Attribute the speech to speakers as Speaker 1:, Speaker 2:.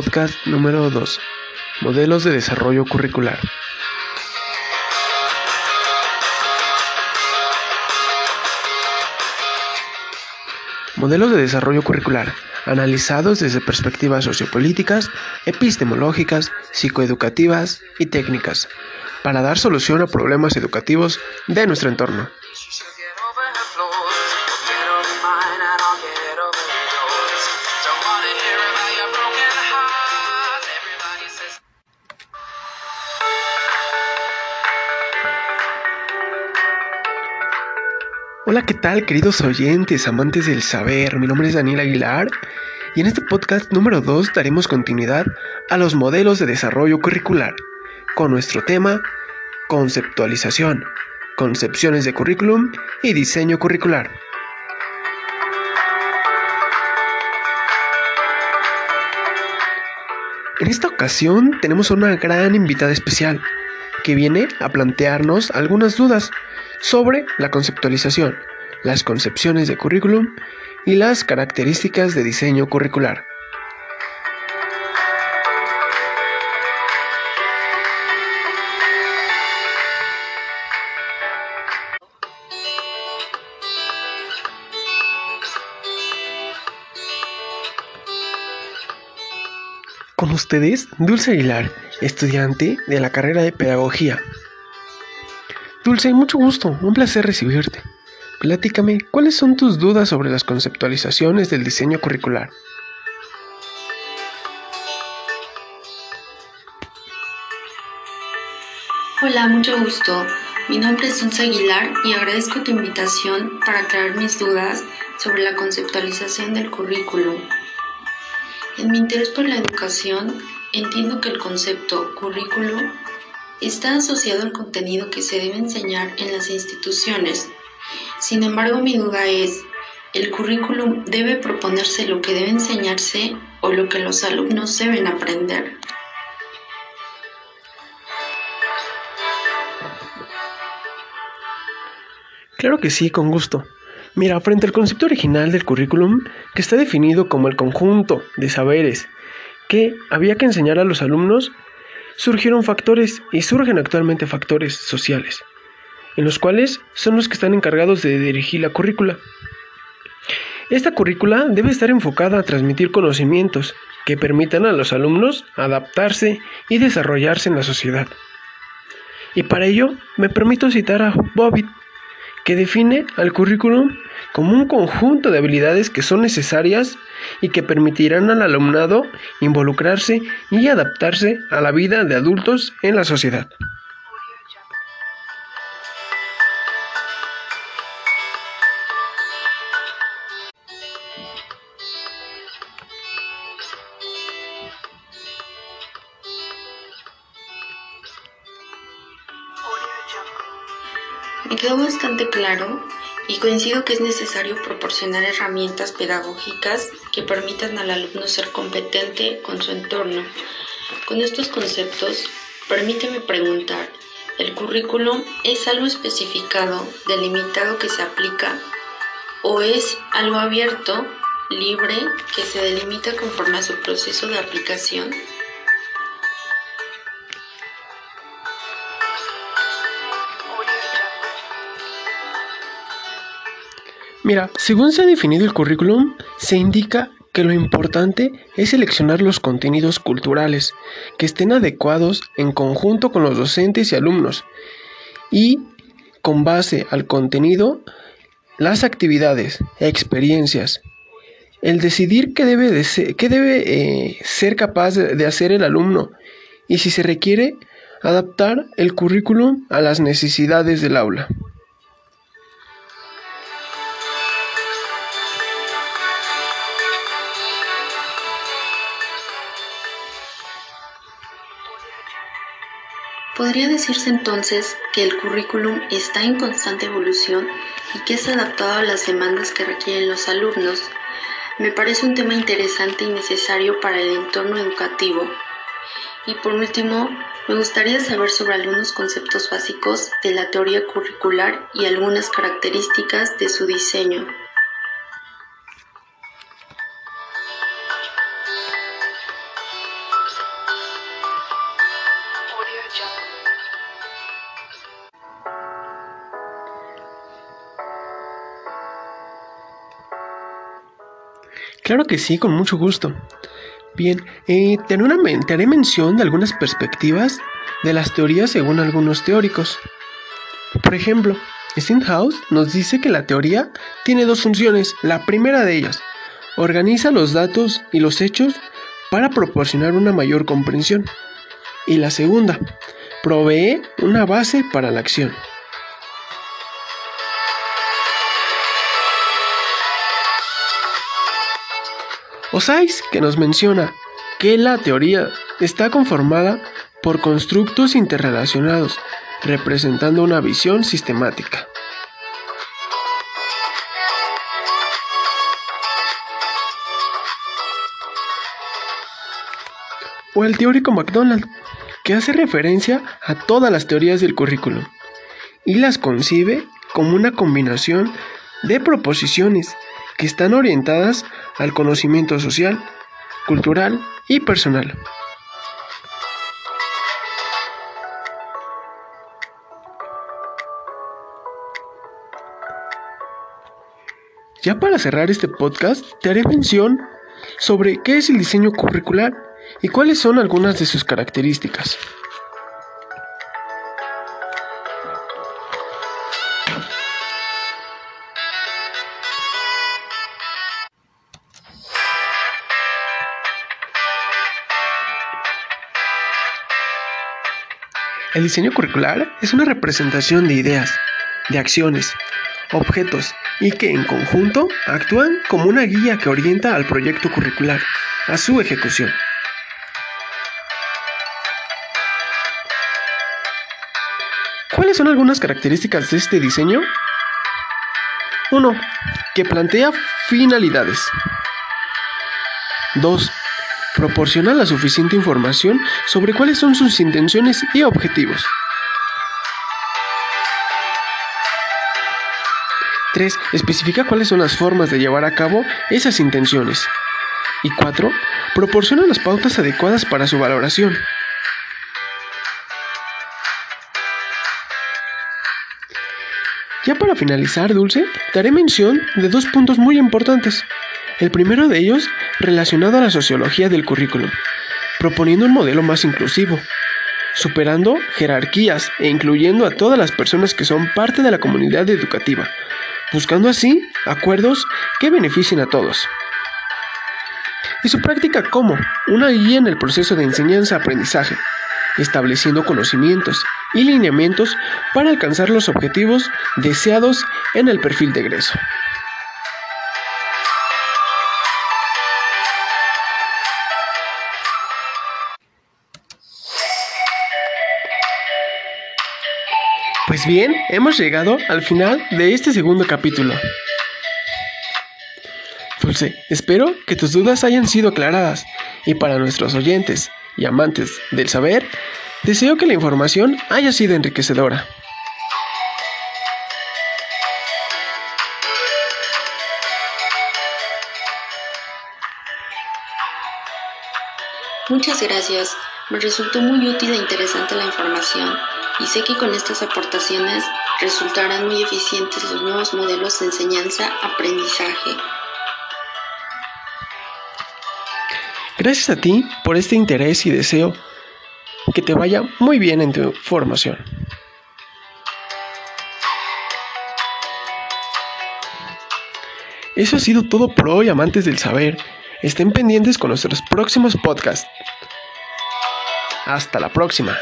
Speaker 1: podcast número 2, Modelos de Desarrollo Curricular. Modelos de desarrollo curricular, analizados desde perspectivas sociopolíticas, epistemológicas, psicoeducativas y técnicas, para dar solución a problemas educativos de nuestro entorno. Hola, ¿qué tal queridos oyentes, amantes del saber? Mi nombre es Daniel Aguilar y en este podcast número 2 daremos continuidad a los modelos de desarrollo curricular con nuestro tema conceptualización, concepciones de currículum y diseño curricular. En esta ocasión tenemos una gran invitada especial que viene a plantearnos algunas dudas sobre la conceptualización, las concepciones de currículum y las características de diseño curricular. Con ustedes, Dulce Aguilar, estudiante de la carrera de Pedagogía. Dulce, mucho gusto, un placer recibirte. Platícame, ¿cuáles son tus dudas sobre las conceptualizaciones del diseño curricular?
Speaker 2: Hola, mucho gusto. Mi nombre es Dulce Aguilar y agradezco tu invitación para traer mis dudas sobre la conceptualización del currículum. En mi interés por la educación, entiendo que el concepto currículum está asociado al contenido que se debe enseñar en las instituciones. Sin embargo, mi duda es, ¿el currículum debe proponerse lo que debe enseñarse o lo que los alumnos deben aprender?
Speaker 1: Claro que sí, con gusto. Mira, frente al concepto original del currículum, que está definido como el conjunto de saberes que había que enseñar a los alumnos, surgieron factores y surgen actualmente factores sociales, en los cuales son los que están encargados de dirigir la currícula. Esta currícula debe estar enfocada a transmitir conocimientos que permitan a los alumnos adaptarse y desarrollarse en la sociedad. Y para ello me permito citar a Bobbitt, que define al currículum como un conjunto de habilidades que son necesarias y que permitirán al alumnado involucrarse y adaptarse a la vida de adultos en la sociedad.
Speaker 2: Me quedó bastante claro y coincido que es necesario proporcionar herramientas pedagógicas que permitan al alumno ser competente con su entorno. Con estos conceptos, permíteme preguntar, ¿el currículum es algo especificado, delimitado que se aplica o es algo abierto, libre, que se delimita conforme a su proceso de aplicación?
Speaker 1: Mira, según se ha definido el currículum, se indica que lo importante es seleccionar los contenidos culturales que estén adecuados en conjunto con los docentes y alumnos y con base al contenido, las actividades, experiencias, el decidir qué debe, de ser, eh, ser capaz de hacer el alumno y si se requiere adaptar el currículum a las necesidades del aula.
Speaker 2: Podría decirse entonces que el currículum está en constante evolución y que es adaptado a las demandas que requieren los alumnos. Me parece un tema interesante y necesario para el entorno educativo. Y por último, me gustaría saber sobre algunos conceptos básicos de la teoría curricular y algunas características de su diseño.
Speaker 1: Claro que sí, con mucho gusto. Bien, eh, te, haré mención de algunas perspectivas de las teorías según algunos teóricos. Por ejemplo, Steinhaus nos dice que la teoría tiene dos funciones. La primera de ellas, organiza los datos y los hechos para proporcionar una mayor comprensión. Y la segunda, provee una base para la acción. Osáis que nos menciona que la teoría está conformada por constructos interrelacionados, representando una visión sistemática. O el teórico MacDonald, que hace referencia a todas las teorías del currículum y las concibe como una combinación de proposiciones que están orientadas al conocimiento social, cultural y personal. Ya para cerrar este podcast, te haré mención sobre qué es el diseño curricular y cuáles son algunas de sus características. El diseño curricular es una representación de ideas, de acciones, objetos y que en conjunto actúan como una guía que orienta al proyecto curricular, a su ejecución. ¿Cuáles son algunas características de este diseño? 1. Que plantea finalidades. 2 proporciona la suficiente información sobre cuáles son sus intenciones y objetivos. 3. Especifica cuáles son las formas de llevar a cabo esas intenciones. Y 4. Proporciona las pautas adecuadas para su valoración. Ya para finalizar, Dulce, daré mención de dos puntos muy importantes. El primero de ellos relacionado a la sociología del currículum, proponiendo un modelo más inclusivo, superando jerarquías e incluyendo a todas las personas que son parte de la comunidad educativa, buscando así acuerdos que beneficien a todos. Y su práctica como una guía en el proceso de enseñanza-aprendizaje, estableciendo conocimientos y lineamientos para alcanzar los objetivos deseados en el perfil de egreso. Pues bien, hemos llegado al final de este segundo capítulo. Dulce, espero que tus dudas hayan sido aclaradas y para nuestros oyentes y amantes del saber, deseo que la información haya sido enriquecedora.
Speaker 2: Muchas gracias. Me resultó muy útil e interesante la información y sé que con estas aportaciones resultarán muy eficientes los nuevos modelos de enseñanza-aprendizaje.
Speaker 1: Gracias a ti por este interés y deseo que te vaya muy bien en tu formación. Eso ha sido todo por hoy, amantes del saber. Estén pendientes con nuestros próximos podcasts. Hasta la próxima.